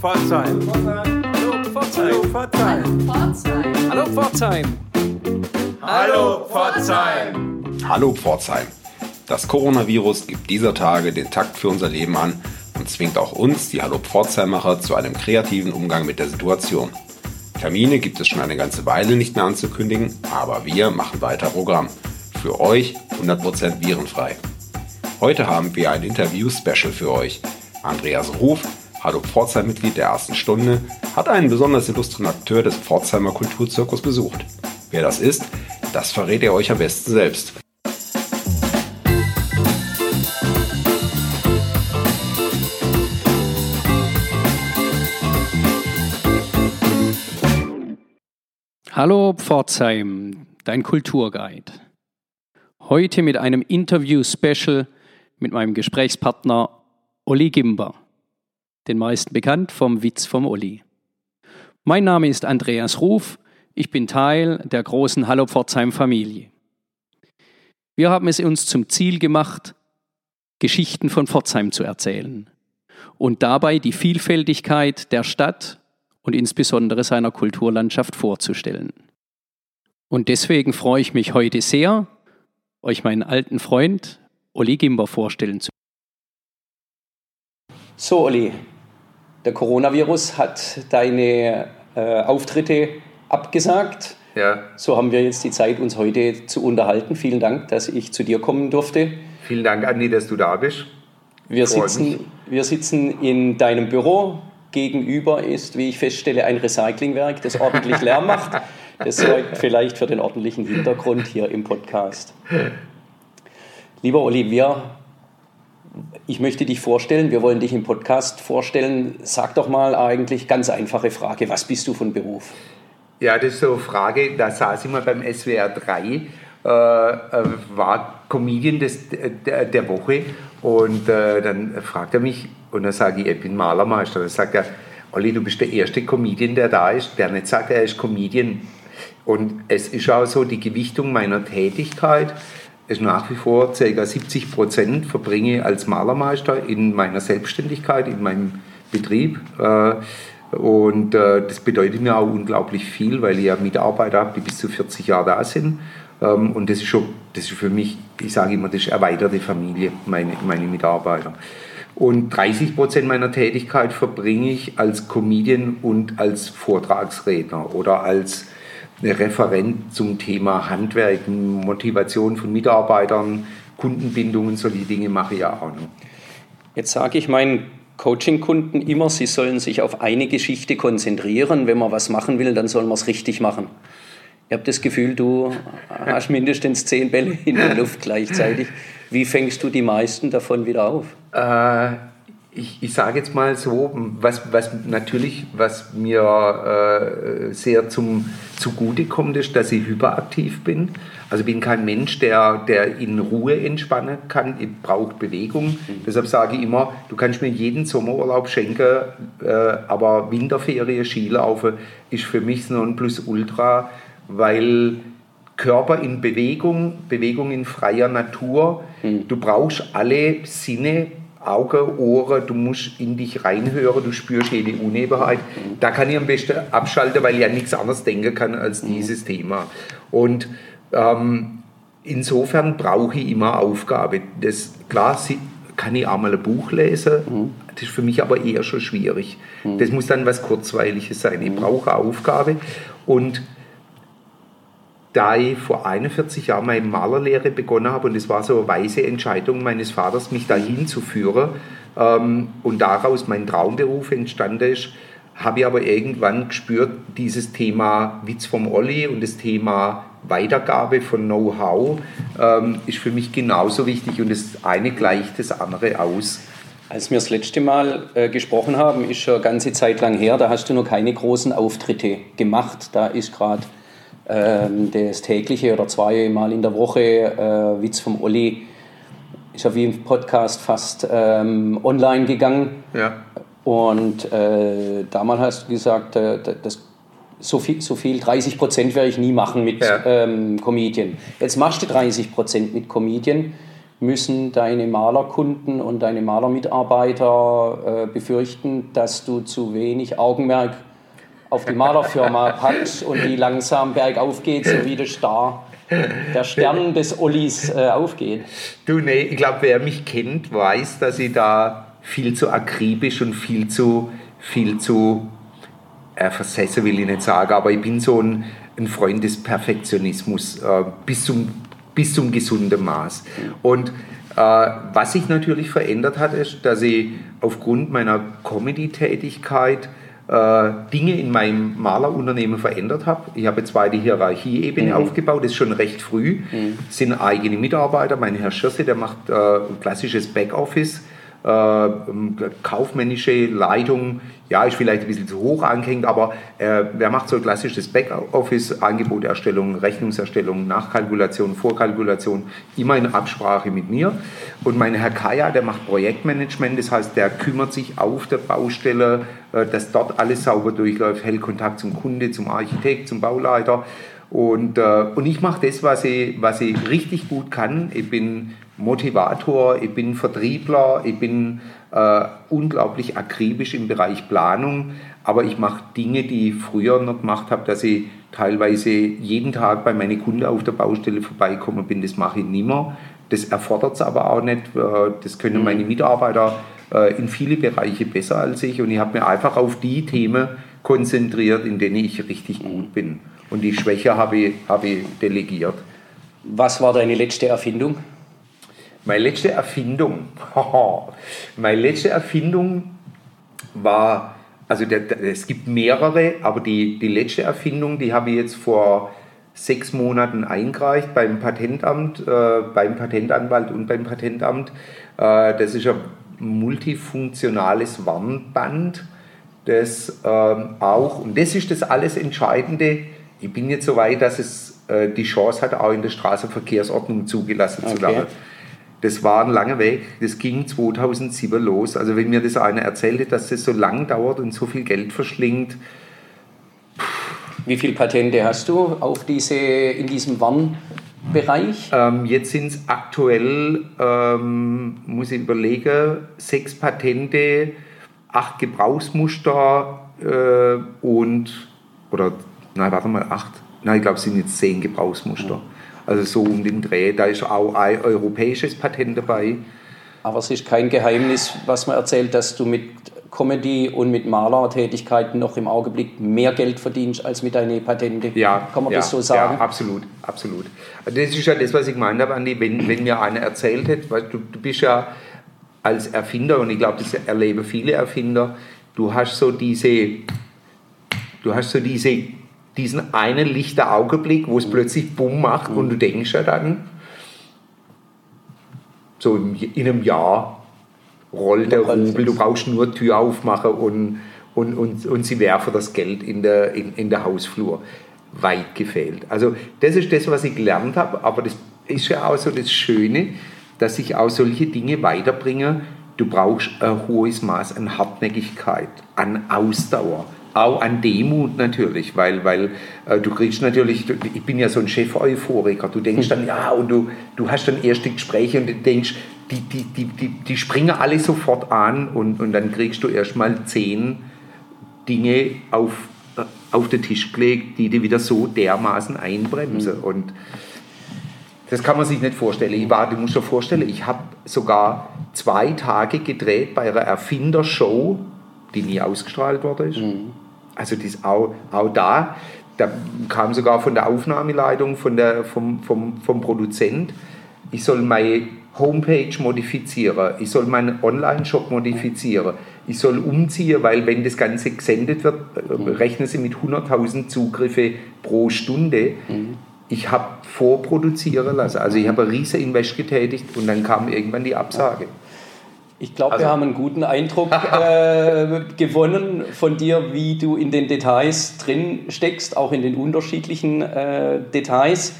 Pforzheim. Hallo Pforzheim. Hallo Pforzheim. Hallo Pforzheim. Hallo Pforzheim. Das Coronavirus gibt dieser Tage den Takt für unser Leben an und zwingt auch uns, die Hallo Pforzheimmacher, zu einem kreativen Umgang mit der Situation. Termine gibt es schon eine ganze Weile nicht mehr anzukündigen, aber wir machen weiter Programm. Für euch 100% virenfrei. Heute haben wir ein Interview-Special für euch. Andreas Ruf, Hallo Pforzheim-Mitglied der ersten Stunde, hat einen besonders illustren Akteur des Pforzheimer Kulturzirkus besucht. Wer das ist, das verrät er euch am besten selbst. Hallo Pforzheim, dein Kulturguide. Heute mit einem Interview-Special mit meinem Gesprächspartner Olli Gimber, den meisten bekannt vom Witz vom Olli. Mein Name ist Andreas Ruf, ich bin Teil der großen Hallo Pforzheim Familie. Wir haben es uns zum Ziel gemacht, Geschichten von Pforzheim zu erzählen und dabei die Vielfältigkeit der Stadt und insbesondere seiner Kulturlandschaft vorzustellen. Und deswegen freue ich mich heute sehr, euch meinen alten Freund Olli Gimber vorstellen zu. So, Olli, der Coronavirus hat deine äh, Auftritte abgesagt. Ja. So haben wir jetzt die Zeit, uns heute zu unterhalten. Vielen Dank, dass ich zu dir kommen durfte. Vielen Dank, Andi, dass du da bist. Wir Freut sitzen, wir sitzen in deinem Büro. Gegenüber ist, wie ich feststelle, ein Recyclingwerk, das ordentlich Lärm macht. Das sorgt vielleicht für den ordentlichen Hintergrund hier im Podcast. Lieber Olivier, ich möchte dich vorstellen, wir wollen dich im Podcast vorstellen. Sag doch mal eigentlich ganz einfache Frage, was bist du von Beruf? Ja, das ist so eine Frage, da saß ich mal beim SWR 3, äh, äh, war Comedian des, der, der Woche und äh, dann fragt er mich und dann sage ich, ich bin Malermeister. Dann sagt er, Olli, du bist der erste Comedian, der da ist, der nicht sagt, er ist Comedian. Und es ist auch so, die Gewichtung meiner Tätigkeit ist nach wie vor ca. 70 Prozent verbringe als Malermeister in meiner Selbstständigkeit, in meinem Betrieb. Äh, Und äh, das bedeutet mir auch unglaublich viel, weil ich ja Mitarbeiter habe, die bis zu 40 Jahre da sind. Ähm, Und das ist schon, das ist für mich, ich sage immer, das ist erweiterte Familie, meine, meine Mitarbeiter. Und 30 Prozent meiner Tätigkeit verbringe ich als Comedian und als Vortragsredner oder als Referent zum Thema Handwerk, Motivation von Mitarbeitern, Kundenbindungen, solche Dinge mache ich ja auch noch. Jetzt sage ich meinen Coaching-Kunden immer, sie sollen sich auf eine Geschichte konzentrieren. Wenn man was machen will, dann soll man es richtig machen. Ich habe das Gefühl, du hast mindestens zehn Bälle in der Luft gleichzeitig. Wie fängst du die meisten davon wieder auf? Äh, ich, ich sage jetzt mal so, was, was natürlich, was mir äh, sehr zum, zugute kommt, ist, dass ich hyperaktiv bin. Also bin kein Mensch, der, der in Ruhe entspannen kann. Ich brauche Bewegung. Mhm. Deshalb sage ich immer, du kannst mir jeden Sommerurlaub schenken, äh, aber Winterferien, Skilaufen ist für mich so ein Plus-Ultra, weil Körper in Bewegung, Bewegung in freier Natur, mhm. du brauchst alle Sinne, Auge, Ohren, du musst in dich reinhören, du spürst jede Unebenheit. Da kann ich am besten abschalten, weil ich an nichts anderes denken kann als dieses Thema. Und ähm, insofern brauche ich immer Aufgabe. Das, klar kann ich auch mal ein Buch lesen, das ist für mich aber eher schon schwierig. Das muss dann was Kurzweiliges sein. Ich brauche Aufgabe und da ich vor 41 Jahren meine Malerlehre begonnen habe und es war so eine weise Entscheidung meines Vaters, mich dahin zu führen ähm, und daraus mein Traumberuf entstanden ist, habe ich aber irgendwann gespürt, dieses Thema Witz vom Olli und das Thema Weitergabe von Know-how ähm, ist für mich genauso wichtig und das eine gleicht das andere aus. Als wir das letzte Mal äh, gesprochen haben, ist schon eine ganze Zeit lang her, da hast du noch keine großen Auftritte gemacht. Da ist gerade das tägliche oder zweimal in der Woche äh, Witz vom Olli ist ja wie im Podcast fast ähm, online gegangen. Ja. Und äh, damals hast du gesagt, äh, das, so, viel, so viel, 30 Prozent werde ich nie machen mit Ja. ähm, Comedian. Jetzt machst du 30 Prozent mit Comedian. müssen deine Malerkunden und deine Malermitarbeiter äh, befürchten, dass du zu wenig Augenmerk auf die Malerfirma packst und die langsam bergauf geht, so wie der Star, der Stern des Ollis äh, aufgeht? Du, nee, ich glaube, wer mich kennt, weiß, dass ich da viel zu akribisch und viel zu, viel zu äh, versessen will ich nicht sagen, aber ich bin so ein, ein Freund des Perfektionismus äh, bis zum bis zum gesunden Maß. Und äh, was sich natürlich verändert hat, ist, dass ich aufgrund meiner Comedy-Tätigkeit Dinge in meinem Malerunternehmen verändert habe. Ich habe zwei die Hierarchieebene mhm. aufgebaut, das ist schon recht früh. Mhm. Sind eigene Mitarbeiter. Mein Herr Schirse, der macht äh, klassisches Backoffice äh, ähm, kaufmännische Leitung, ja, ist vielleicht ein bisschen zu hoch angehängt, aber äh, wer macht so klassisches Backoffice, Angeboterstellung, Rechnungserstellung, Nachkalkulation, Vorkalkulation, immer in Absprache mit mir. Und mein Herr Kaya, der macht Projektmanagement, das heißt, der kümmert sich auf der Baustelle, äh, dass dort alles sauber durchläuft, hält Kontakt zum Kunde, zum Architekt, zum Bauleiter. Und, äh, und ich mache das, was ich, was ich richtig gut kann. Ich bin Motivator, ich bin Vertriebler, ich bin äh, unglaublich akribisch im Bereich Planung, aber ich mache Dinge, die ich früher noch gemacht habe, dass ich teilweise jeden Tag bei meinen Kunden auf der Baustelle vorbeikommen bin, das mache ich nicht mehr. Das erfordert es aber auch nicht. Äh, das können meine mhm. Mitarbeiter äh, in viele Bereiche besser als ich und ich habe mir einfach auf die Themen konzentriert, in denen ich richtig gut bin. Und die Schwäche habe ich, habe ich delegiert. Was war deine letzte Erfindung? Meine letzte Erfindung, meine letzte Erfindung war, also der, der, es gibt mehrere, aber die, die letzte Erfindung, die habe ich jetzt vor sechs Monaten eingereicht beim Patentamt, äh, beim Patentanwalt und beim Patentamt. Äh, das ist ein multifunktionales Warnband, das äh, auch, und das ist das alles Entscheidende, ich bin jetzt so weit, dass es äh, die Chance hat, auch in der Straßenverkehrsordnung zugelassen okay. zu werden. Das war ein langer Weg, das ging 2007 los. Also wenn mir das einer erzählte, dass das so lang dauert und so viel Geld verschlingt. Wie viele Patente hast du auf diese, in diesem Warnbereich? Ähm, jetzt sind es aktuell, ähm, muss ich überlegen, sechs Patente, acht Gebrauchsmuster äh, und, oder, nein, warte mal, acht, nein, ich glaube, es sind jetzt zehn Gebrauchsmuster. Mhm also so um den Dreh. Da ist auch ein europäisches Patent dabei. Aber es ist kein Geheimnis, was man erzählt, dass du mit Comedy und mit Malertätigkeiten noch im Augenblick mehr Geld verdienst als mit deinen Patenten. Ja, kann man ja, das so sagen? Ja, absolut, absolut. Das ist ja das, was ich gemeint habe, Andi, wenn, wenn mir einer erzählt hätte, weil du, du bist ja als Erfinder, und ich glaube, das erleben viele Erfinder, du hast so diese, du hast so diese diesen einen lichten Augenblick, wo es plötzlich Bumm macht und du denkst ja dann, so in einem Jahr rollt der Rubel, du brauchst nur Tür aufmachen und, und, und, und sie werfen das Geld in der, in, in der Hausflur. Weit gefehlt. Also das ist das, was ich gelernt habe, aber das ist ja auch so das Schöne, dass ich auch solche Dinge weiterbringe. Du brauchst ein hohes Maß an Hartnäckigkeit, an Ausdauer, auch an Demut natürlich, weil, weil äh, du kriegst natürlich, du, ich bin ja so ein Chef-Euphoriker, du denkst dann, ja, und du, du hast dann erste Gespräche und du denkst, die, die, die, die, die springen alle sofort an und, und dann kriegst du erstmal zehn Dinge auf, äh, auf den Tisch gelegt, die dir wieder so dermaßen einbremsen. Mhm. Und das kann man sich nicht vorstellen. Ich war, du musst dir vorstellen, ich habe sogar zwei Tage gedreht bei einer Erfindershow, die nie ausgestrahlt worden ist. Mhm. Also das auch, auch da, da kam sogar von der Aufnahmeleitung, von der, vom, vom, vom Produzent, ich soll meine Homepage modifizieren, ich soll meinen Online-Shop modifizieren, ich soll umziehen, weil wenn das Ganze gesendet wird, mhm. rechnen Sie mit 100.000 Zugriffe pro Stunde. Mhm. Ich habe vorproduzieren lassen, also ich habe ein riesen Invest getätigt und dann kam irgendwann die Absage. Ich glaube, also, wir haben einen guten Eindruck äh, gewonnen von dir, wie du in den Details drin steckst, auch in den unterschiedlichen äh, Details.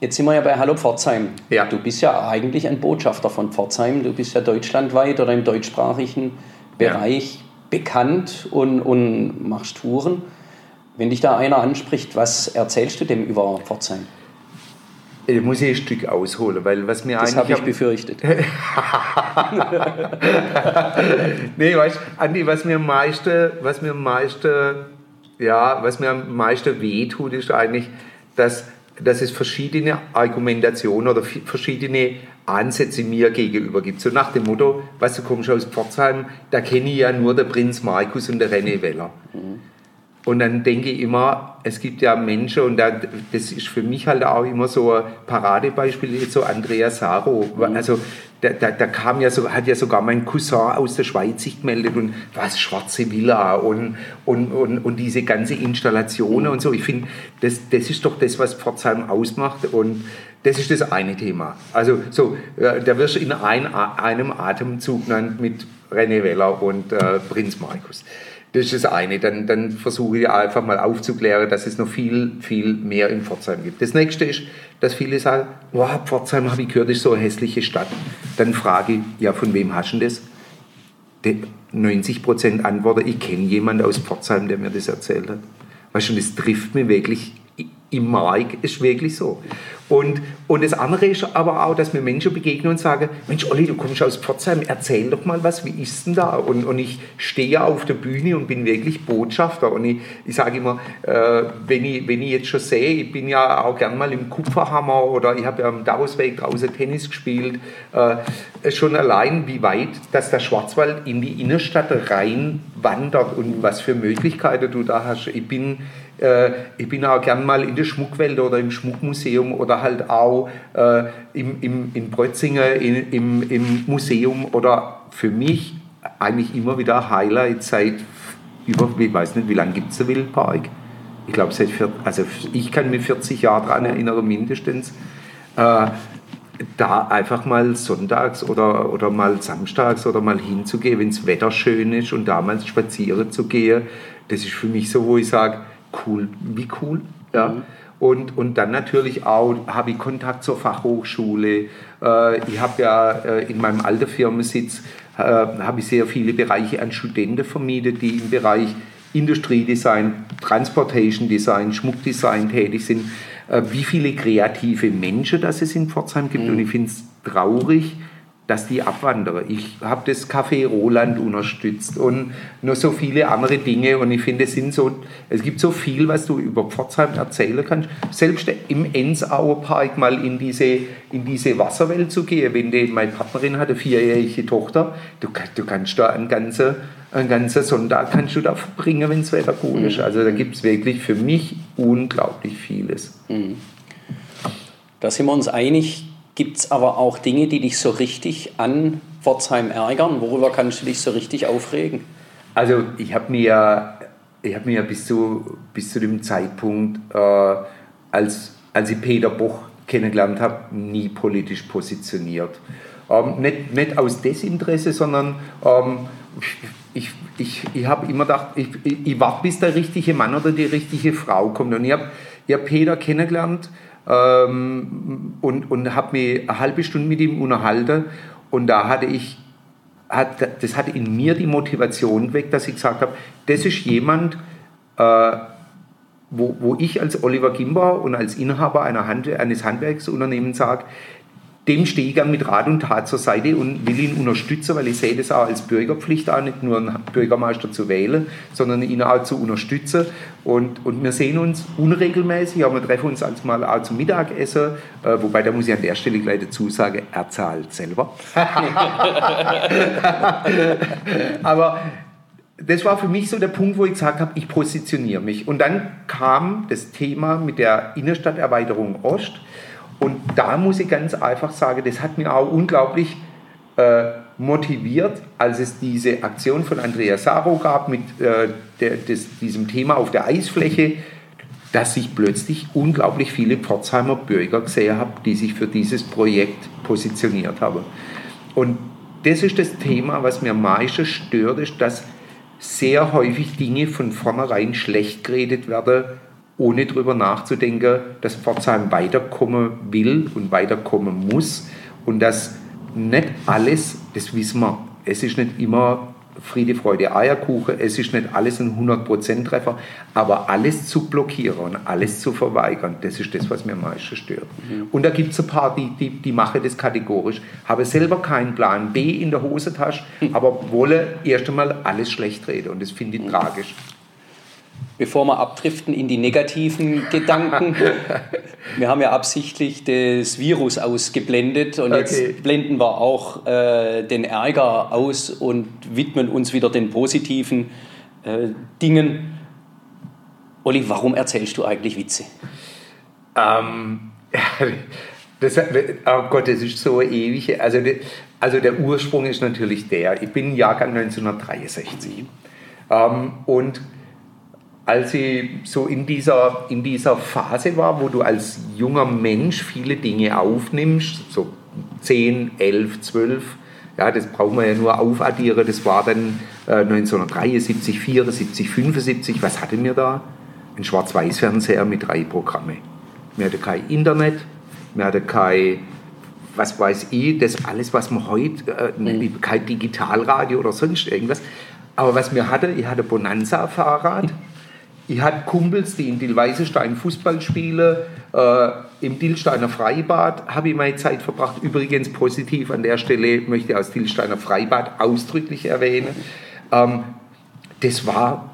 Jetzt sind wir ja bei Hallo Pforzheim. Ja. Du bist ja eigentlich ein Botschafter von Pforzheim. Du bist ja deutschlandweit oder im deutschsprachigen Bereich ja. bekannt und, und machst Touren. Wenn dich da einer anspricht, was erzählst du dem über Pforzheim? Ich muss ich ein Stück ausholen, weil was mir das eigentlich. habe ich befürchtet. nee, weißt Andi, was mir am meisten, was mir am meisten, ja, was mir am meisten wehtut, ist eigentlich, dass, dass es verschiedene Argumentationen oder verschiedene Ansätze mir gegenüber gibt. So nach dem Motto, weißt du, kommst aus Pforzheim, da kenne ich ja nur der Prinz Markus und der René Weller. Mhm. Und dann denke ich immer, es gibt ja Menschen, und das ist für mich halt auch immer so ein Paradebeispiel, so Andrea Saro. Mhm. Also da, da, da, kam ja so, hat ja sogar mein Cousin aus der Schweiz sich gemeldet und was, schwarze Villa und, und, und, und diese ganze Installation mhm. und so. Ich finde, das, das ist doch das, was Pforzheim ausmacht und das ist das eine Thema. Also so, da wirst du in ein, einem Atemzug genannt mit René Weller und äh, Prinz Markus. Das ist das eine. Dann, dann versuche ich einfach mal aufzuklären, dass es noch viel, viel mehr in Pforzheim gibt. Das nächste ist, dass viele sagen, wow, Pforzheim habe ich gehört, ist so eine hässliche Stadt. Dann frage ich, ja, von wem hast du das? 90 Prozent antworten, ich kenne jemanden aus Pforzheim, der mir das erzählt hat. Weißt du, das trifft mich wirklich im Mark, ist wirklich so. Und, und das andere ist aber auch, dass mir Menschen begegnen und sagen, Mensch, Olli, du kommst aus Pforzheim, erzähl doch mal was, wie ist denn da? Und, und ich stehe auf der Bühne und bin wirklich Botschafter. Und ich, ich sage immer, äh, wenn, ich, wenn ich jetzt schon sehe, ich bin ja auch gern mal im Kupferhammer oder ich habe ja am Davosweg draußen Tennis gespielt, äh, schon allein, wie weit, dass der Schwarzwald in die Innenstadt rein wandert und was für Möglichkeiten du da hast. Ich bin ich bin auch gern mal in der Schmuckwelt oder im Schmuckmuseum oder halt auch äh, im, im, in Brötzinger in, im, im Museum oder für mich eigentlich immer wieder Highlight seit über, ich weiß nicht, wie lange gibt es den Wildpark? Ich glaube, seit, also ich kann mich 40 Jahre daran erinnern, mindestens. Äh, da einfach mal sonntags oder, oder mal samstags oder mal hinzugehen, wenn das Wetter schön ist und damals spazieren zu gehen, das ist für mich so, wo ich sage, cool, wie cool. Ja. Mhm. Und, und dann natürlich auch habe ich Kontakt zur Fachhochschule. Äh, ich habe ja äh, in meinem alten Firmensitz äh, habe ich sehr viele Bereiche an Studenten vermietet, die im Bereich Industriedesign, Transportation Design, Schmuckdesign tätig sind. Wie viele kreative Menschen das es in Pforzheim gibt. Mhm. Und ich finde es traurig, dass die abwandern. Ich habe das Café Roland unterstützt und noch so viele andere Dinge und ich finde, es, sind so, es gibt so viel, was du über Pforzheim erzählen kannst. Selbst im Ensauer Park mal in diese, in diese Wasserwelt zu gehen, wenn die, meine Partnerin hat eine vierjährige Tochter, du, du kannst da einen ganzen, einen ganzen Sonntag kannst du da verbringen, wenn das Wetter gut ist. Mhm. Also da gibt es wirklich für mich unglaublich vieles. Mhm. Da sind wir uns einig, Gibt es aber auch Dinge, die dich so richtig an Pforzheim ärgern? Worüber kannst du dich so richtig aufregen? Also ich habe mir, ich hab mir bis, zu, bis zu dem Zeitpunkt, äh, als, als ich Peter Boch kennengelernt habe, nie politisch positioniert. Ähm, nicht, nicht aus Desinteresse, sondern ähm, ich, ich, ich habe immer gedacht, ich, ich, ich warte, bis der richtige Mann oder die richtige Frau kommt. Und ich habe hab Peter kennengelernt ähm, und, und habe mich eine halbe Stunde mit ihm unterhalten. Und da hatte ich, hat, das hatte in mir die Motivation geweckt, dass ich gesagt habe, das ist jemand, äh, wo, wo ich als Oliver Gimber und als Inhaber Hand, eines Handwerksunternehmens sage, dem stehe ich mit Rat und Tat zur Seite und will ihn unterstützen, weil ich sehe das auch als Bürgerpflicht an, nicht nur einen Bürgermeister zu wählen, sondern ihn auch zu unterstützen. Und, und wir sehen uns unregelmäßig, aber wir treffen uns als mal auch zum Mittagessen, äh, wobei da muss ich an der Stelle gleich dazu sagen, er zahlt selber. aber das war für mich so der Punkt, wo ich gesagt habe, ich positioniere mich. Und dann kam das Thema mit der Innenstadterweiterung Ost und da muss ich ganz einfach sagen, das hat mir auch unglaublich äh, motiviert, als es diese Aktion von Andrea Saro gab mit äh, der, des, diesem Thema auf der Eisfläche, dass ich plötzlich unglaublich viele Pforzheimer Bürger gesehen habe, die sich für dieses Projekt positioniert haben. Und das ist das Thema, was mir am meisten stört, ist, dass sehr häufig Dinge von vornherein schlecht geredet werden, ohne darüber nachzudenken, dass Pforzheim weiterkommen will und weiterkommen muss und dass nicht alles, das wissen wir, es ist nicht immer Friede, Freude, Eierkuchen. Es ist nicht alles ein 100% Treffer, aber alles zu blockieren und alles zu verweigern, das ist das, was mir am meisten stört. Mhm. Und da gibt es ein paar, die, die, die machen das kategorisch, habe selber keinen Plan B in der Hosentasche, aber wolle erst einmal alles schlecht reden und das finde ich mhm. tragisch bevor wir abdriften in die negativen Gedanken. wir haben ja absichtlich das Virus ausgeblendet und okay. jetzt blenden wir auch äh, den Ärger aus und widmen uns wieder den positiven äh, Dingen. Olli, warum erzählst du eigentlich Witze? Ähm, das, oh Gott, das ist so ewig. Also, also der Ursprung ist natürlich der. Ich bin Jahrgang 1963. Ähm, und als ich so in dieser, in dieser Phase war, wo du als junger Mensch viele Dinge aufnimmst, so 10, 11, 12, ja, das brauchen wir ja nur aufaddieren, das war dann äh, 1973, 74, 75, was hatten wir da? Ein Schwarz-Weiß-Fernseher mit drei Programmen. Wir hatten kein Internet, wir hatten kein, was weiß ich, das alles, was man heute, äh, mhm. kein Digitalradio oder sonst irgendwas. Aber was wir hatten, ich hatte Bonanza-Fahrrad. Ich hatte Kumpels, die in Dillweisenstein Fußball spielen. Äh, Im Dillsteiner Freibad habe ich meine Zeit verbracht. Übrigens positiv an der Stelle möchte ich aus Dillsteiner Freibad ausdrücklich erwähnen. Ähm, das war,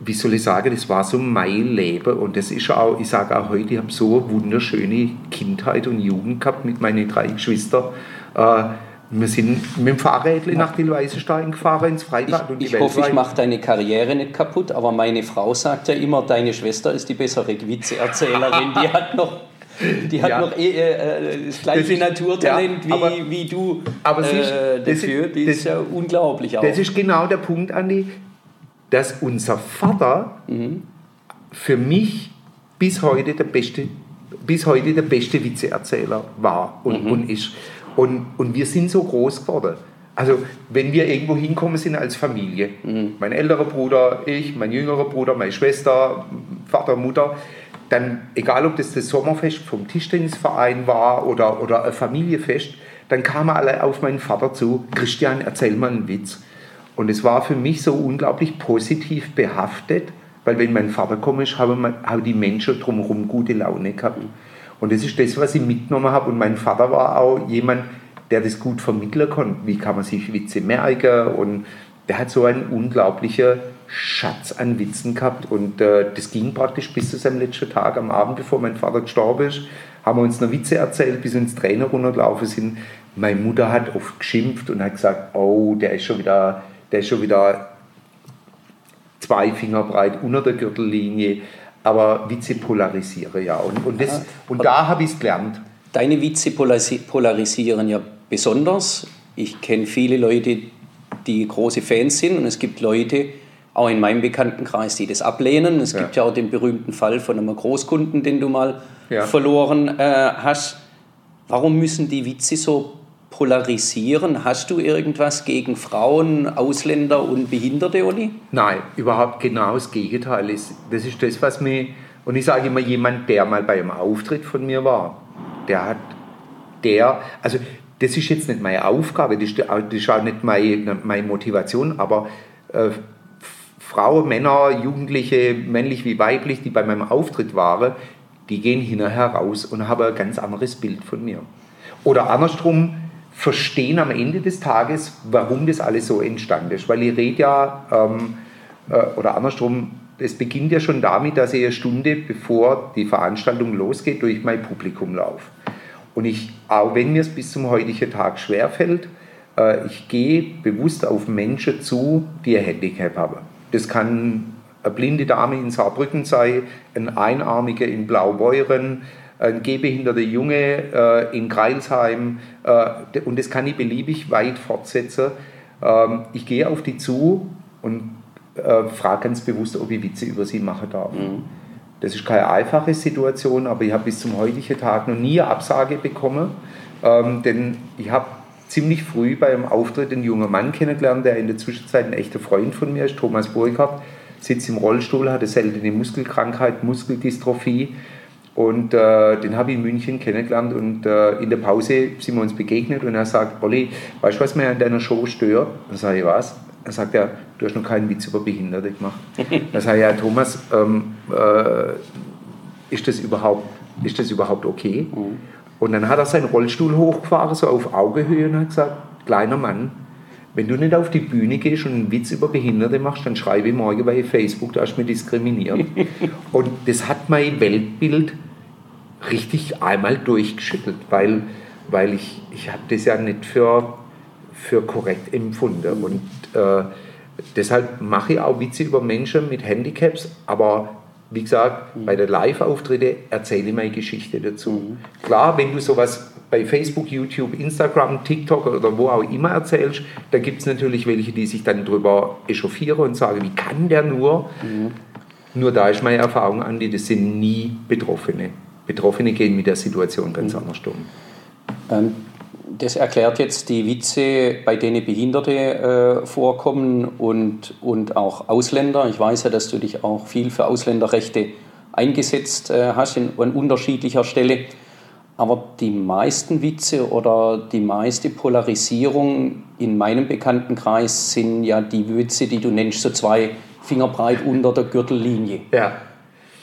wie soll ich sagen, das war so mein Leben. Und das ist auch, ich sage auch heute, ich habe so eine wunderschöne Kindheit und Jugend gehabt mit meinen drei Geschwistern. Äh, wir sind mit dem Fahrrad nach Dillweisenstein gefahren ins Freibad. Ich, ich hoffe, ich mache deine Karriere nicht kaputt, aber meine Frau sagt ja immer, deine Schwester ist die bessere Witzeerzählerin. Die hat noch, die hat ja. noch eh, äh, das gleiche das ist, Naturtalent ja, aber, wie, wie du aber äh, ist, dafür. Das, die ist ja unglaublich auch. Das ist genau der Punkt, Andi, dass unser Vater mhm. für mich bis heute der beste, bis heute der beste Witzeerzähler war und, mhm. und ist. Und, und wir sind so groß geworden. Also wenn wir irgendwo hinkommen sind als Familie, mhm. mein älterer Bruder, ich, mein jüngerer Bruder, meine Schwester, Vater, Mutter, dann egal ob das das Sommerfest vom Tischtennisverein war oder, oder ein Familienfest, dann kamen alle auf meinen Vater zu, Christian, erzähl mal einen Witz. Und es war für mich so unglaublich positiv behaftet, weil wenn mein Vater kam, haben, haben die Menschen drumherum gute Laune gehabt. Und das ist das, was ich mitgenommen habe. Und mein Vater war auch jemand, der das gut vermitteln konnte. Wie kann man sich Witze merken? Und der hat so einen unglaublichen Schatz an Witzen gehabt. Und äh, das ging praktisch bis zu seinem letzten Tag am Abend, bevor mein Vater gestorben ist. Haben wir uns noch Witze erzählt, bis uns Trainer runtergelaufen sind. Meine Mutter hat oft geschimpft und hat gesagt: Oh, der ist schon wieder, der ist schon wieder zwei Finger breit unter der Gürtellinie aber Witze polarisieren, ja. Und, und, das, und da habe ich es gelernt. Deine Witze polarisieren ja besonders. Ich kenne viele Leute, die große Fans sind und es gibt Leute, auch in meinem Bekanntenkreis, die das ablehnen. Es ja. gibt ja auch den berühmten Fall von einem Großkunden, den du mal ja. verloren äh, hast. Warum müssen die Witze so polarisieren? Hast du irgendwas gegen Frauen, Ausländer und Behinderte, Olli? Nein, überhaupt genau das Gegenteil. Das ist das, was mir, und ich sage immer, jemand, der mal bei einem Auftritt von mir war, der hat, der, also das ist jetzt nicht meine Aufgabe, das ist, auch nicht meine, meine Motivation, aber äh, Frauen, Männer, Jugendliche, männlich wie weiblich, die bei meinem Auftritt waren, die gehen hinterher raus und haben ein ganz anderes Bild von mir. Oder andersrum, verstehen am Ende des Tages, warum das alles so entstanden ist. Weil ich rede ja, ähm, äh, oder andersrum, es beginnt ja schon damit, dass ich eine Stunde bevor die Veranstaltung losgeht, durch mein Publikum laufe. Und ich, auch wenn mir es bis zum heutigen Tag schwerfällt, äh, ich gehe bewusst auf Menschen zu, die ein Handicap haben. Das kann eine blinde Dame in Saarbrücken sein, ein Einarmiger in Blaubeuren, ein gehbehinderter Junge äh, in Greilsheim äh, und das kann ich beliebig weit fortsetzen. Ähm, ich gehe auf die zu und äh, frage ganz bewusst, ob ich Witze über sie machen darf. Mhm. Das ist keine einfache Situation, aber ich habe bis zum heutigen Tag noch nie eine Absage bekommen, ähm, denn ich habe ziemlich früh bei einem Auftritt einen jungen Mann kennengelernt, der in der Zwischenzeit ein echter Freund von mir ist, Thomas Burkhardt, sitzt im Rollstuhl, hat eine seltene Muskelkrankheit, Muskeldystrophie Und äh, den habe ich in München kennengelernt und äh, in der Pause sind wir uns begegnet und er sagt, Olli, weißt du, was mir an deiner Show stört? Dann sage ich, was? Er sagt, ja, du hast noch keinen Witz über Behinderte gemacht. Dann sage ich, ja, Thomas, ähm, äh, ist, das überhaupt, ist das überhaupt okay? Mhm. Und dann hat er seinen Rollstuhl hochgefahren, so auf Augehöhe und hat gesagt, kleiner Mann, wenn du nicht auf die Bühne gehst und einen Witz über Behinderte machst, dann schreibe ich morgen bei Facebook, da hast du mich diskriminiert. und das hat mein Weltbild richtig einmal durchgeschüttelt, weil, weil ich, ich habe das ja nicht für, für korrekt empfunden. Und äh, deshalb mache ich auch Witze über Menschen mit Handicaps, aber wie gesagt, bei den Live-Auftritten erzähle ich meine Geschichte dazu. Mhm. Klar, wenn du sowas bei Facebook, YouTube, Instagram, TikTok oder wo auch immer erzählst, da gibt es natürlich welche, die sich dann darüber echauffieren und sagen, wie kann der nur? Mhm. Nur da ist meine Erfahrung, Andi, das sind nie Betroffene. Betroffene gehen mit der Situation ganz mhm. anders um. Ähm, das erklärt jetzt die Witze, bei denen Behinderte äh, vorkommen und, und auch Ausländer. Ich weiß ja, dass du dich auch viel für Ausländerrechte eingesetzt äh, hast in, an unterschiedlicher Stelle. Aber die meisten Witze oder die meiste Polarisierung in meinem Bekanntenkreis sind ja die Witze, die du nennst, so zwei Fingerbreit unter der Gürtellinie. Ja.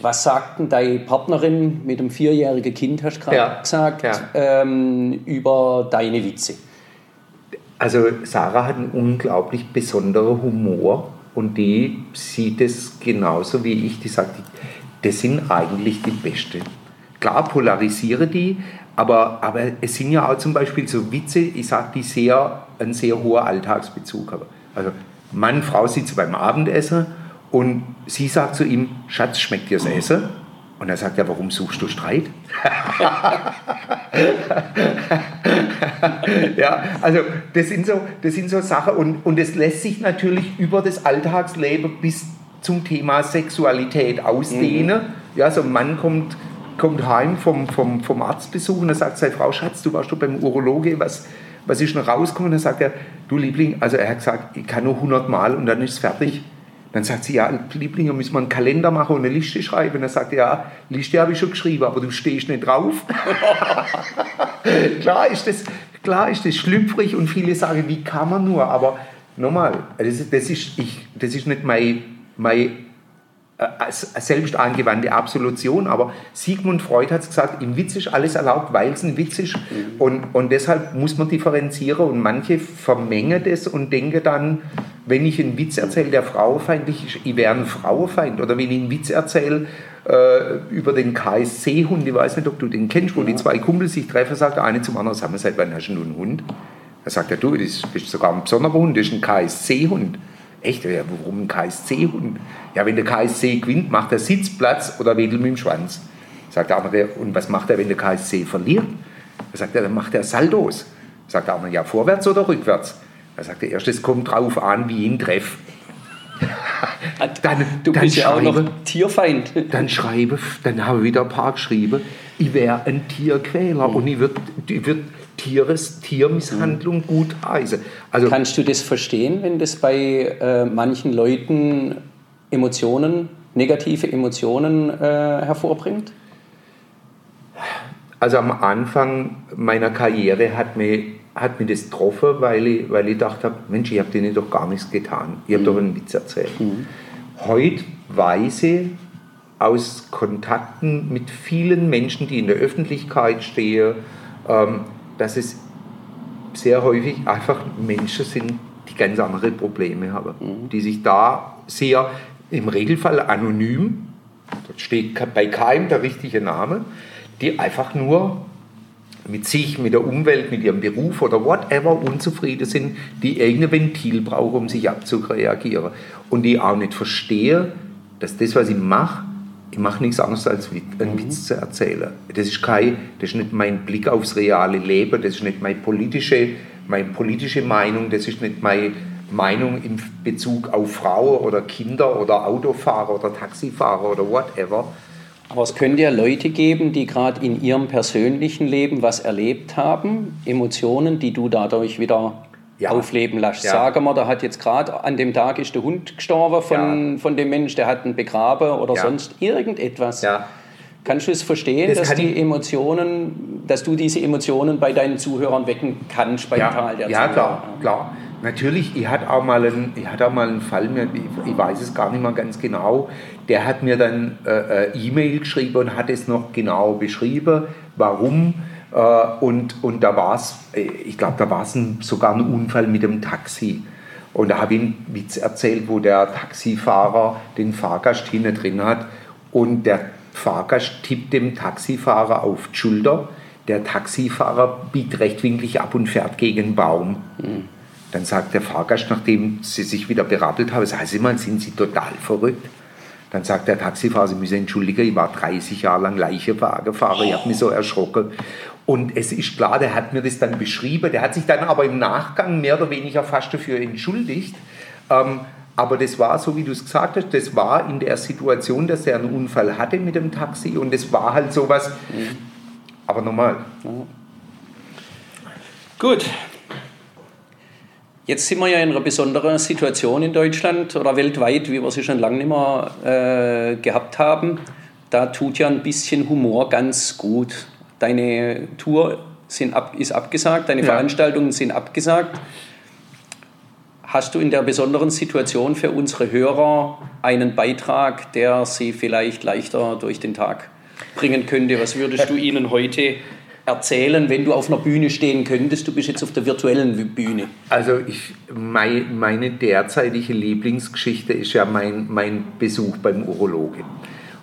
Was sagt denn deine Partnerin mit dem vierjährigen Kind, hast du gerade ja. gesagt, ja. Ähm, über deine Witze? Also Sarah hat einen unglaublich besonderen Humor und die sieht es genauso wie ich. Die sagt, das sind eigentlich die Beste. Klar polarisiere die, aber, aber es sind ja auch zum Beispiel so Witze, ich sage, die sehr, einen sehr hohen Alltagsbezug haben. Also Mann, Frau sitzen beim Abendessen und sie sagt zu ihm, Schatz, schmeckt dir das Essen? Und er sagt, ja, warum suchst du Streit? ja, also das sind so, das sind so Sachen und, und es lässt sich natürlich über das Alltagsleben bis zum Thema Sexualität ausdehnen. Mhm. Ja, so ein Mann kommt, kommt heim vom, vom, vom Arztbesuch und er sagt seine Frau, Schatz, du warst doch beim Urologe, was, was ist noch rausgekommen? Und dann sagt er, du Liebling, also er hat gesagt, ich kann nur 100 Mal und dann ist es fertig. Dann sagt sie, ja, Liebling, müssen wir einen Kalender machen und eine Liste schreiben. Und dann sagt er, ja, Liste habe ich schon geschrieben, aber du stehst nicht drauf. klar, ist das, klar ist das schlüpfrig und viele sagen, wie kann man nur? Aber nochmal, das, das, ist, ich, das ist nicht mein, mein äh, selbst angewandte Absolution, aber Sigmund Freud hat gesagt, im Witz ist alles erlaubt, weil es ein Witz ist. Mhm. Und, und deshalb muss man differenzieren und manche vermengen das und denken dann, wenn ich einen Witz erzähle, der frauenfeindlich ist, ich wäre ein Frauenfeind. Oder wenn ich einen Witz erzähle äh, über den KSC-Hund, ich weiß nicht, ob du den kennst, wo ja. die zwei Kumpels sich treffen, sagt der eine zum anderen, sag mal, seit wann hast du einen Hund? Er sagt ja, du, das ist sogar ein besonderer Hund, das ist ein KSC-Hund. Echt? Ja, warum ein KSC-Hund? Ja, wenn der KSC gewinnt, macht er Sitzplatz oder wedelt mit dem Schwanz. Sagt der andere, und was macht er, wenn der KSC verliert? Er sagt, ja, dann macht er Saldos. Sagt der andere, ja, vorwärts oder rückwärts? Er sagt, der erste, es kommt drauf an, wie ihn treff. dann, du dann bist ja auch noch Tierfeind. Dann schreibe, dann habe ich wieder ein paar geschrieben, ich wäre ein Tierquäler mhm. und ich würde würd Tieres, Tiermisshandlung mhm. gut heißen. Also, Kannst du das verstehen, wenn das bei äh, manchen Leuten Emotionen, negative Emotionen äh, hervorbringt? Also am Anfang meiner Karriere hat mich, hat mich das getroffen, weil ich, weil ich dachte, Mensch, ich habe denen doch gar nichts getan. Ich habe mhm. doch einen Witz erzählt. Mhm. Heute weiß ich aus Kontakten mit vielen Menschen, die in der Öffentlichkeit stehen, ähm, dass es sehr häufig einfach Menschen sind, die ganz andere Probleme haben, mhm. die sich da sehr im Regelfall anonym, dort steht bei keinem der richtige Name, die einfach nur mit sich, mit der Umwelt, mit ihrem Beruf oder whatever unzufrieden sind, die irgendein Ventil brauchen, um sich abzureagieren. Und die auch nicht verstehen, dass das, was ich mache, ich mache nichts anderes als einen mhm. Witz zu erzählen. Das ist, kein, das ist nicht mein Blick aufs reale Leben, das ist nicht meine politische, meine politische Meinung, das ist nicht meine Meinung in Bezug auf Frauen oder Kinder oder Autofahrer oder Taxifahrer oder whatever. Aber es könnte ja Leute geben, die gerade in ihrem persönlichen Leben was erlebt haben, Emotionen, die du dadurch wieder ja. aufleben lässt. Ja. Sagen wir, da hat jetzt gerade an dem Tag ist der Hund gestorben von, ja. von dem Mensch, der hat ihn begraben oder sonst irgendetwas. Kannst du es verstehen, Das dass die Emotionen, dass du diese Emotionen bei deinen Zuhörern wecken kannst beim Tal der ja Zuhörer? klar, klar. Natürlich, ich hatte auch mal einen, ich hatte auch mal einen Fall, ich, weiß es gar nicht mal ganz genau, der hat mir dann äh, äh, E-Mail geschrieben und hat es noch genau beschrieben, warum. Äh, und, und da war es, ich glaube, da war es sogar ein Unfall mit dem Taxi. Und da habe ich einen Witz erzählt, wo der Taxifahrer den Fahrgast hinten drin hat und der Fahrgast tippt dem Taxifahrer auf die Schulter. Der Taxifahrer biegt rechtwinklig ab und fährt gegen einen Baum. Dann sagt der Fahrgast, nachdem sie sich wieder berappelt haben, sagen Sie mal, sind Sie total verrückt? Dann sagt der Taxifahrer, Sie müssen entschuldigen, ich war 30 Jahre lang gefahren, ich habe mich so erschrocken. Und es ist klar, der hat mir das dann beschrieben, der hat sich dann aber im Nachgang mehr oder weniger fast dafür entschuldigt. Ähm, aber das war, so wie du es gesagt hast, das war in der Situation, dass er einen Unfall hatte mit dem Taxi und das war halt sowas, aber normal. Gut. Jetzt sind wir ja in einer besonderen Situation in Deutschland oder weltweit, wie wir sie schon lange nicht mehr äh, gehabt haben. Da tut ja ein bisschen Humor ganz gut. Deine Tour sind ab, ist abgesagt, deine Ja. Veranstaltungen sind abgesagt. Hast du in der besonderen Situation für unsere Hörer einen Beitrag, der sie vielleicht leichter durch den Tag bringen könnte? Was würdest du ihnen heute erzählen, wenn du auf einer Bühne stehen könntest? Du bist jetzt auf der virtuellen Bühne. Also ich, mein, meine derzeitige Lieblingsgeschichte ist ja mein, mein Besuch beim Urologen.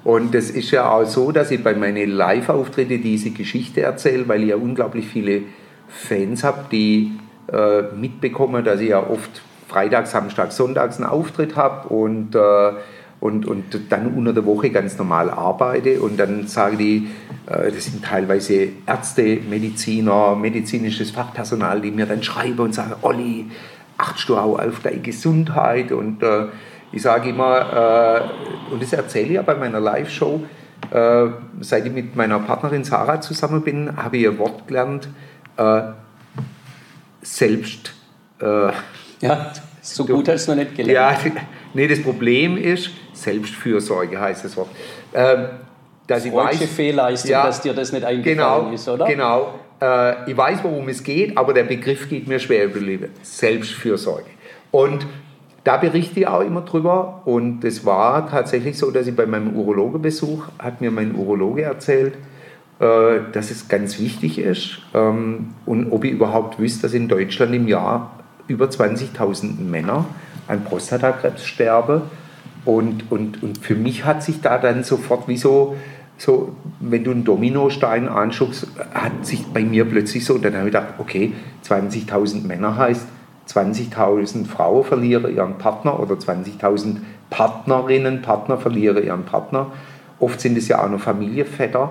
Und es ist ja auch so, dass ich bei meinen Live-Auftritten diese Geschichte erzähle, weil ich ja unglaublich viele Fans habe, die äh, mitbekommen, dass ich ja oft freitags, samstags, sonntags einen Auftritt habe und, äh, und, und dann unter der Woche ganz normal arbeite. Und dann sagen die, äh, das sind teilweise Ärzte, Mediziner, medizinisches Fachpersonal, die mir dann schreiben und sagen, Olli, achtst du auch auf deine Gesundheit? Und äh, ich sage immer, äh, und das erzähle ich ja bei meiner Live-Show, äh, seit ich mit meiner Partnerin Sarah zusammen bin, habe ich ein Wort gelernt, äh, selbst. Äh, Ja, so gut hast du noch nicht gelernt. ja, nee, das Problem ist, Selbstfürsorge heißt das Wort. Ähm, dass ich weiß, Fehlleistung, Ja, dass dir das nicht eingefallen genau, ist, oder? Genau. Äh, ich weiß, worum es geht, aber der Begriff geht mir schwer über die Lippe. Selbstfürsorge. Und da berichte ich auch immer drüber. Und es war tatsächlich so, dass ich bei meinem Urologebesuch, hat mir mein Urologe erzählt, äh, dass es ganz wichtig ist ähm, und ob ich überhaupt wüsste, dass in Deutschland im Jahr über 20.000 Männer an Prostatakrebs sterben. Und, und, und für mich hat sich da dann sofort wie so, so wenn du einen Dominostein anschuckst, hat sich bei mir plötzlich so, dann habe ich gedacht, okay, 20.000 Männer heißt, 20.000 Frauen verlieren ihren Partner oder 20.000 Partnerinnen, Partner verlieren ihren Partner. Oft sind es ja auch noch Familienväter.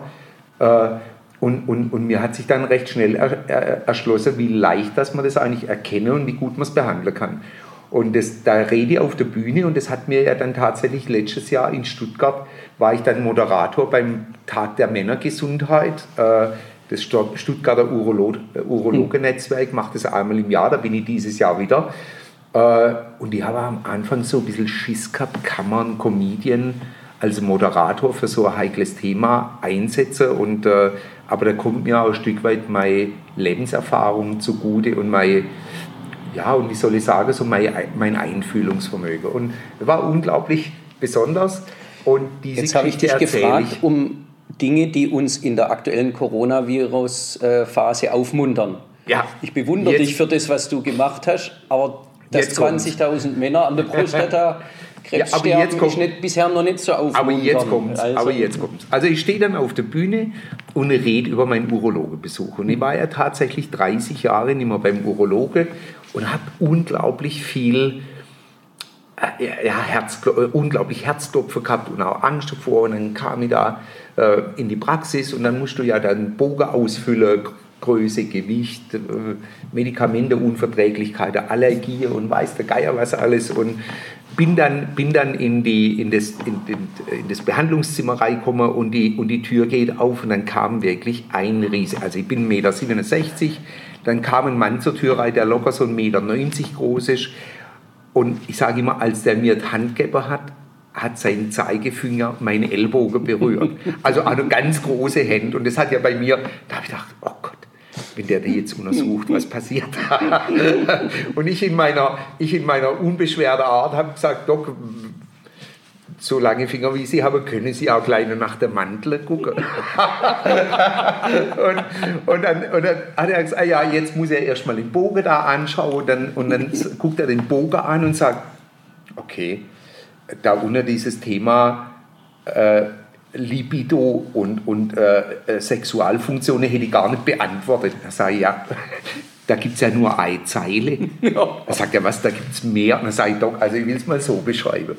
Äh, Und, und, und mir hat sich dann recht schnell er, er, erschlossen, wie leicht dass man das eigentlich erkennen und wie gut man es behandeln kann. Und das, da rede ich auf der Bühne und das hat mir ja dann tatsächlich letztes Jahr in Stuttgart, war ich dann Moderator beim Tag der Männergesundheit. Äh, Das Stutt- Stuttgarter Urolog, Urologennetzwerk macht das einmal im Jahr, da bin ich dieses Jahr wieder. Äh, Und ich habe am Anfang so ein bisschen Schiss gehabt, kann man Comedian als Moderator für so ein heikles Thema einsetzen. Und, äh, aber da kommt mir auch ein Stück weit meine Lebenserfahrung zugute und meine, ja, und wie soll ich sagen, so mein, mein Einfühlungsvermögen. Und es war unglaublich besonders. Und diese Jetzt habe ich dich gefragt um Dinge, die uns in der aktuellen Coronavirus-Phase aufmuntern. Ja. Ich bewundere Jetzt- dich für das, was du gemacht hast, aber dass Jetzt kommt's. 20.000 Männer an der Prostata Krebs Ja, aber sterben, jetzt kommt- ist nicht, bisher noch nicht so Aber aufmunternd. jetzt kommt's. Also, aber jetzt kommt's. Also ich stehe dann auf der Bühne und rede über meinen Urologebesuch. Und ich war ja tatsächlich 30 Jahre nicht mehr beim Urologe und habe unglaublich viel äh, ja, ja, Herz, äh, unglaublich Herzklopfen gehabt und auch Angst davor. Und dann kam ich da äh, in die Praxis und dann musst du ja dann Bogen ausfüllen, Größe, Gewicht, äh, Medikamente, Unverträglichkeiten, Allergie und weiß der Geier was alles. Und bin dann, bin dann in, die, in, das, in, in, in das Behandlungszimmer reingekommen und die, und die Tür geht auf und dann kam wirklich ein Riese. Also ich bin 1,67 Meter, dann kam ein Mann zur Tür rein, der locker so 1,90 Meter groß ist. Und ich sage immer, als der mir die Hand gegeben hat, hat sein Zeigefinger meinen Ellbogen berührt. Also eine ganz große Hände. Und das hat ja bei mir, da habe ich gedacht, oh Wenn der die jetzt untersucht, was passiert. und ich in meiner, ich in meiner unbeschwerten Art habe gesagt, Doc, so lange Finger wie Sie haben, können Sie auch gleich nach der Mantel gucken. und, und, dann, und dann hat er gesagt, ah ja, jetzt muss er erstmal den Bogen da anschauen und dann, und dann guckt er den Bogen an und sagt, okay, da unter dieses Thema äh, Libido und, und äh, äh Sexualfunktionen hätte ich gar nicht beantwortet. Da sage ich, ja, da gibt es ja nur eine Zeile. Da sagt er, was, da gibt es mehr? Und sage ich, doch, also ich will es mal so beschreiben.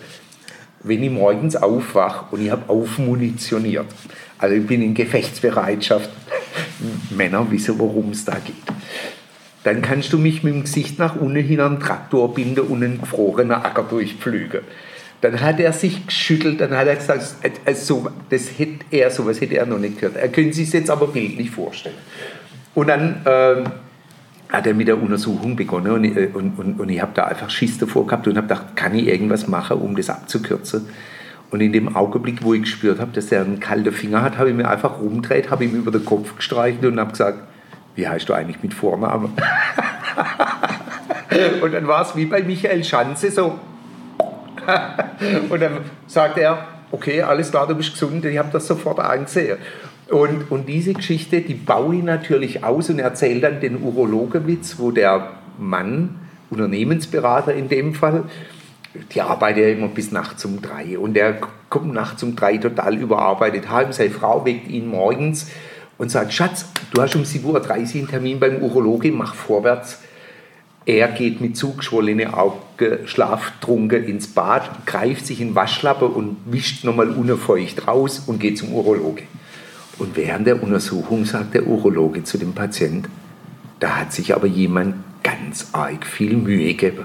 Wenn ich morgens aufwache und ich habe aufmunitioniert, also ich bin in Gefechtsbereitschaft, Männer wissen, worum es da geht, dann kannst du mich mit dem Gesicht nach unten hin an den Traktor binden und einen gefrorenen Acker durchpflügen. Dann hat er sich geschüttelt, dann hat er gesagt, also, das hätte er, sowas hätte er noch nicht gehört. Er könnte sich jetzt aber bildlich vorstellen. Und dann äh, hat er mit der Untersuchung begonnen und, äh, und, und, und ich habe da einfach Schiss davor gehabt und habe gedacht, kann ich irgendwas machen, um das abzukürzen? Und in dem Augenblick, wo ich gespürt habe, dass er einen kalten Finger hat, habe ich mir einfach rumgedreht, habe ihm über den Kopf gestreichelt und habe gesagt, wie heißt du eigentlich mit Vornamen? und dann war es wie bei Michael Schanze so, und dann sagt er, okay, alles klar, du bist gesund, ich habe das sofort angesehen. Und, und diese Geschichte, die baue ich natürlich aus und erzähle dann den Urologenwitz, wo der Mann, Unternehmensberater in dem Fall, die arbeitet ja immer bis nachts um drei und der kommt nachts um drei total überarbeitet heim. Seine Frau weckt ihn morgens und sagt, Schatz, du hast um 7.30 Uhr einen Termin beim Urologe, mach vorwärts er geht mit zugeschwollenen Augen schlaftrunken ins Bad, greift sich in Waschlappe und wischt nochmal unfeucht raus und geht zum Urologe. Und während der Untersuchung sagt der Urologe zu dem Patient, da hat sich aber jemand ganz arg viel Mühe gegeben.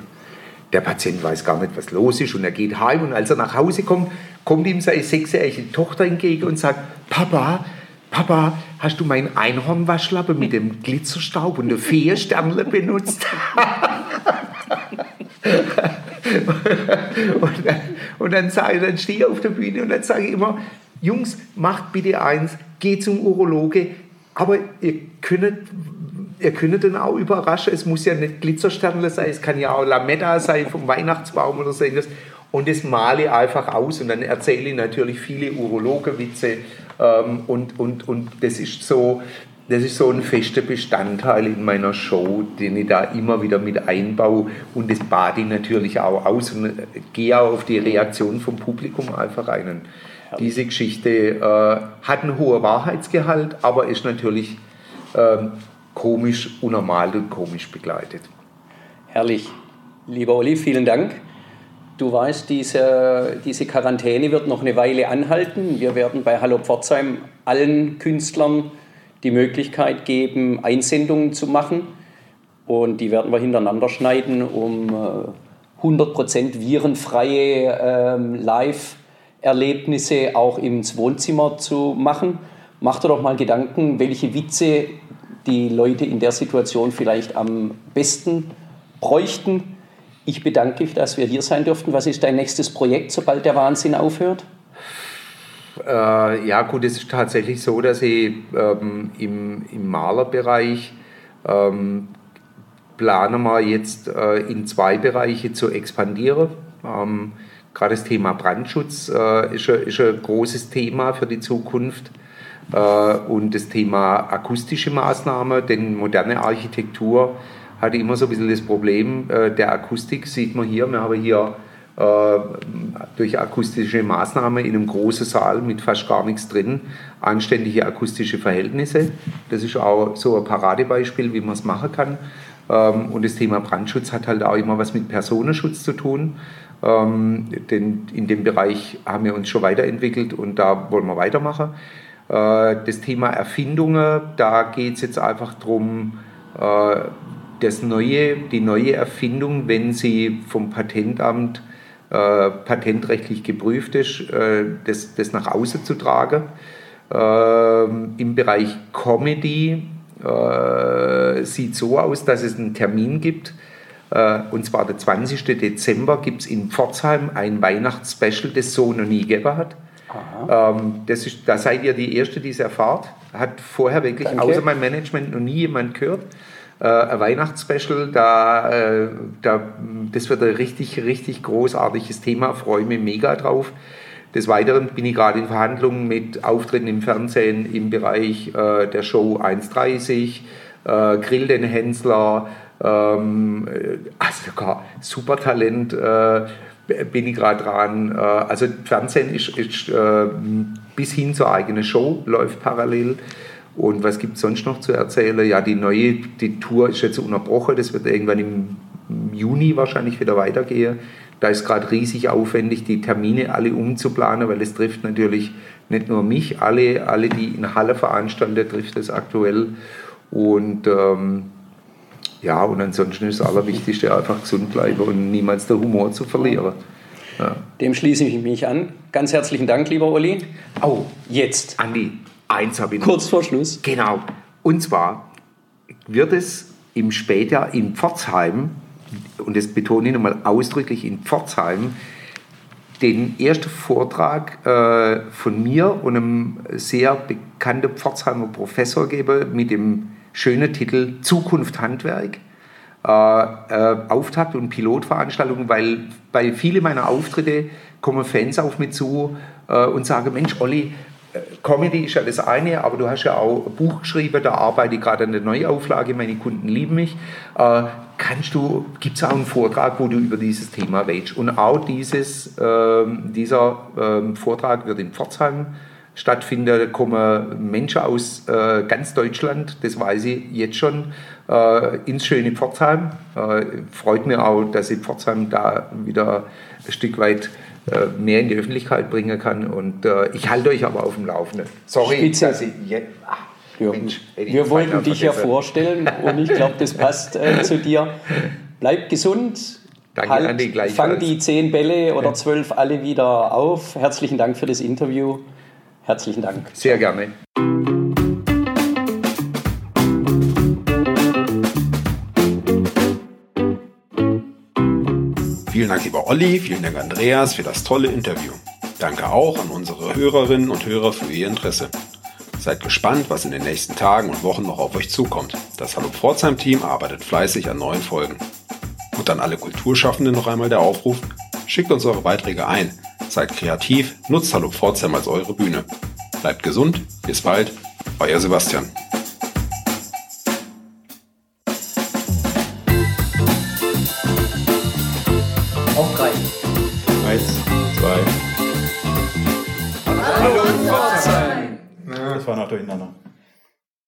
Der Patient weiß gar nicht, was los ist und er geht heim und als er nach Hause kommt, kommt ihm seine sechsjährige Tochter entgegen und sagt, Papa, Papa, hast du meinen Einhornwaschlappe mit dem Glitzerstaub und der Feensternle benutzt? und dann, und dann, sage, dann stehe ich auf der Bühne und dann sage ich immer, Jungs, macht bitte eins, geht zum Urologe, aber ihr könnt, ihr könnt dann auch überraschen, es muss ja nicht Glitzersternle sein, es kann ja auch Lametta sein vom Weihnachtsbaum oder so etwas. Und das male ich einfach aus und dann erzähle ich natürlich viele Urologenwitze ähm, und, und, und das ist so, das ist so ein fester Bestandteil in meiner Show, den ich da immer wieder mit einbaue und das bade ich natürlich auch aus und äh, gehe auch auf die Reaktion vom Publikum einfach ein. Diese Geschichte äh, hat einen hohen Wahrheitsgehalt, aber ist natürlich äh, komisch, unnormal und komisch begleitet. Herrlich. Lieber Olli, vielen Dank. Du weißt, diese, diese Quarantäne wird noch eine Weile anhalten. Wir werden bei Hallo Pforzheim allen Künstlern die Möglichkeit geben, Einsendungen zu machen. Und die werden wir hintereinander schneiden, um 100% äh, virenfreie ähm, Live-Erlebnisse auch ins Wohnzimmer zu machen. Mach dir doch mal Gedanken, welche Witze die Leute in der Situation vielleicht am besten bräuchten ich bedanke mich, dass wir hier sein durften. Was ist dein nächstes Projekt, sobald der Wahnsinn aufhört? Äh, ja, gut, es ist tatsächlich so, dass ich ähm, im, im Malerbereich ähm, plane mal jetzt äh, in zwei Bereiche zu expandieren. Ähm, Gerade das Thema Brandschutz äh, ist, ist, ein, großes Thema für die Zukunft. Äh, und das Thema akustische Maßnahmen, denn moderne Architektur hatte immer so ein bisschen das Problem äh, der Akustik, sieht man hier. Wir haben hier äh, durch akustische Maßnahmen in einem großen Saal mit fast gar nichts drin anständige akustische Verhältnisse. Das ist auch so ein Paradebeispiel, wie man es machen kann. Ähm, und das Thema Brandschutz hat halt auch immer was mit Personenschutz zu tun. Ähm, denn in dem Bereich haben wir uns schon weiterentwickelt und da wollen wir weitermachen. Äh, das Thema Erfindungen, da geht es jetzt einfach darum, äh, das neue, die neue Erfindung, wenn sie vom Patentamt äh, patentrechtlich geprüft ist, äh, das, das nach außen zu tragen. Äh, Im Bereich Comedy äh, sieht so aus, dass es einen Termin gibt, Äh, und zwar der 20. Dezember gibt es in Pforzheim ein Weihnachtsspecial, das so noch nie gegeben hat. Ähm, das ist, da seid ihr die Erste, die es erfahrt. Hat vorher wirklich Danke. außer meinem Management noch nie jemand gehört. Äh, ein Weihnachtsspecial, da, äh, da, das wird ein richtig, richtig großartiges Thema. Freue mich mega drauf. Des Weiteren bin ich gerade in Verhandlungen mit Auftritten im Fernsehen im Bereich äh, der Show 1.30, äh, Grill den Hensler, ähm, äh, also sogar Supertalent äh, bin ich gerade dran. Äh, also Fernsehen ist, ist äh, bis hin zur eigenen Show läuft parallel. Und was gibt es sonst noch zu erzählen? Ja, die neue die Tour ist jetzt unterbrochen. Das wird irgendwann im Juni wahrscheinlich wieder weitergehen. Da ist gerade riesig aufwendig, die Termine alle umzuplanen, weil es trifft natürlich nicht nur mich, alle, alle die in Halle veranstalten, trifft es aktuell. Und ähm, ja, und ansonsten ist das Allerwichtigste einfach gesund bleiben und niemals den Humor zu verlieren. Ja. Dem schließe ich mich an. Ganz herzlichen Dank, lieber Olli. Oh, Jetzt, Andi, eins habe ich noch. kurz vor Schluss. Genau. Und zwar wird es im Spätjahr in Pforzheim, und das betone ich nochmal ausdrücklich in Pforzheim, den ersten Vortrag äh, von mir und einem sehr bekannten Pforzheimer Professor gebe mit dem schönen Titel Zukunft Handwerk. Äh, äh, Auftakt- und Pilotveranstaltung, weil bei vielen meiner Auftritte kommen Fans auf mich zu äh, und sagen, Mensch, Olli, Comedy ist ja das eine, aber du hast ja auch ein Buch geschrieben, da arbeite ich gerade an der Neuauflage, meine Kunden lieben mich. Äh, kannst du, gibt es auch einen Vortrag, wo du über dieses Thema redest? Und auch dieses, ähm, dieser ähm, Vortrag wird in Pforzheim stattfinden. Da kommen Menschen aus äh, ganz Deutschland, das weiß ich jetzt schon, äh, ins schöne Pforzheim. Äh, freut mir auch, dass ich Pforzheim da wieder ein Stück weit äh, mehr in die Öffentlichkeit bringen kann. Und äh, ich halte euch aber auf dem Laufenden. Sorry, Spitze. dass ich jetzt. Ach, Ja, Mensch, wir wollten dich ja vorstellen und ich glaube, das passt äh, zu dir. Bleib gesund. Danke, Andi, gleichfalls. fang die zehn Bälle oder zwölf alle wieder auf. Herzlichen Dank für das Interview. Herzlichen Dank. Sehr gerne. Vielen Dank, lieber Olli, vielen Dank, Andreas, für das tolle Interview. Danke auch an unsere Hörerinnen und Hörer für ihr Interesse. Seid gespannt, was in den nächsten Tagen und Wochen noch auf euch zukommt. Das Hallo Pforzheim-Team arbeitet fleißig an neuen Folgen. Und an alle Kulturschaffenden noch einmal der Aufruf, schickt uns eure Beiträge ein, seid kreativ, nutzt Hallo Pforzheim als eure Bühne. Bleibt gesund, bis bald, euer Sebastian.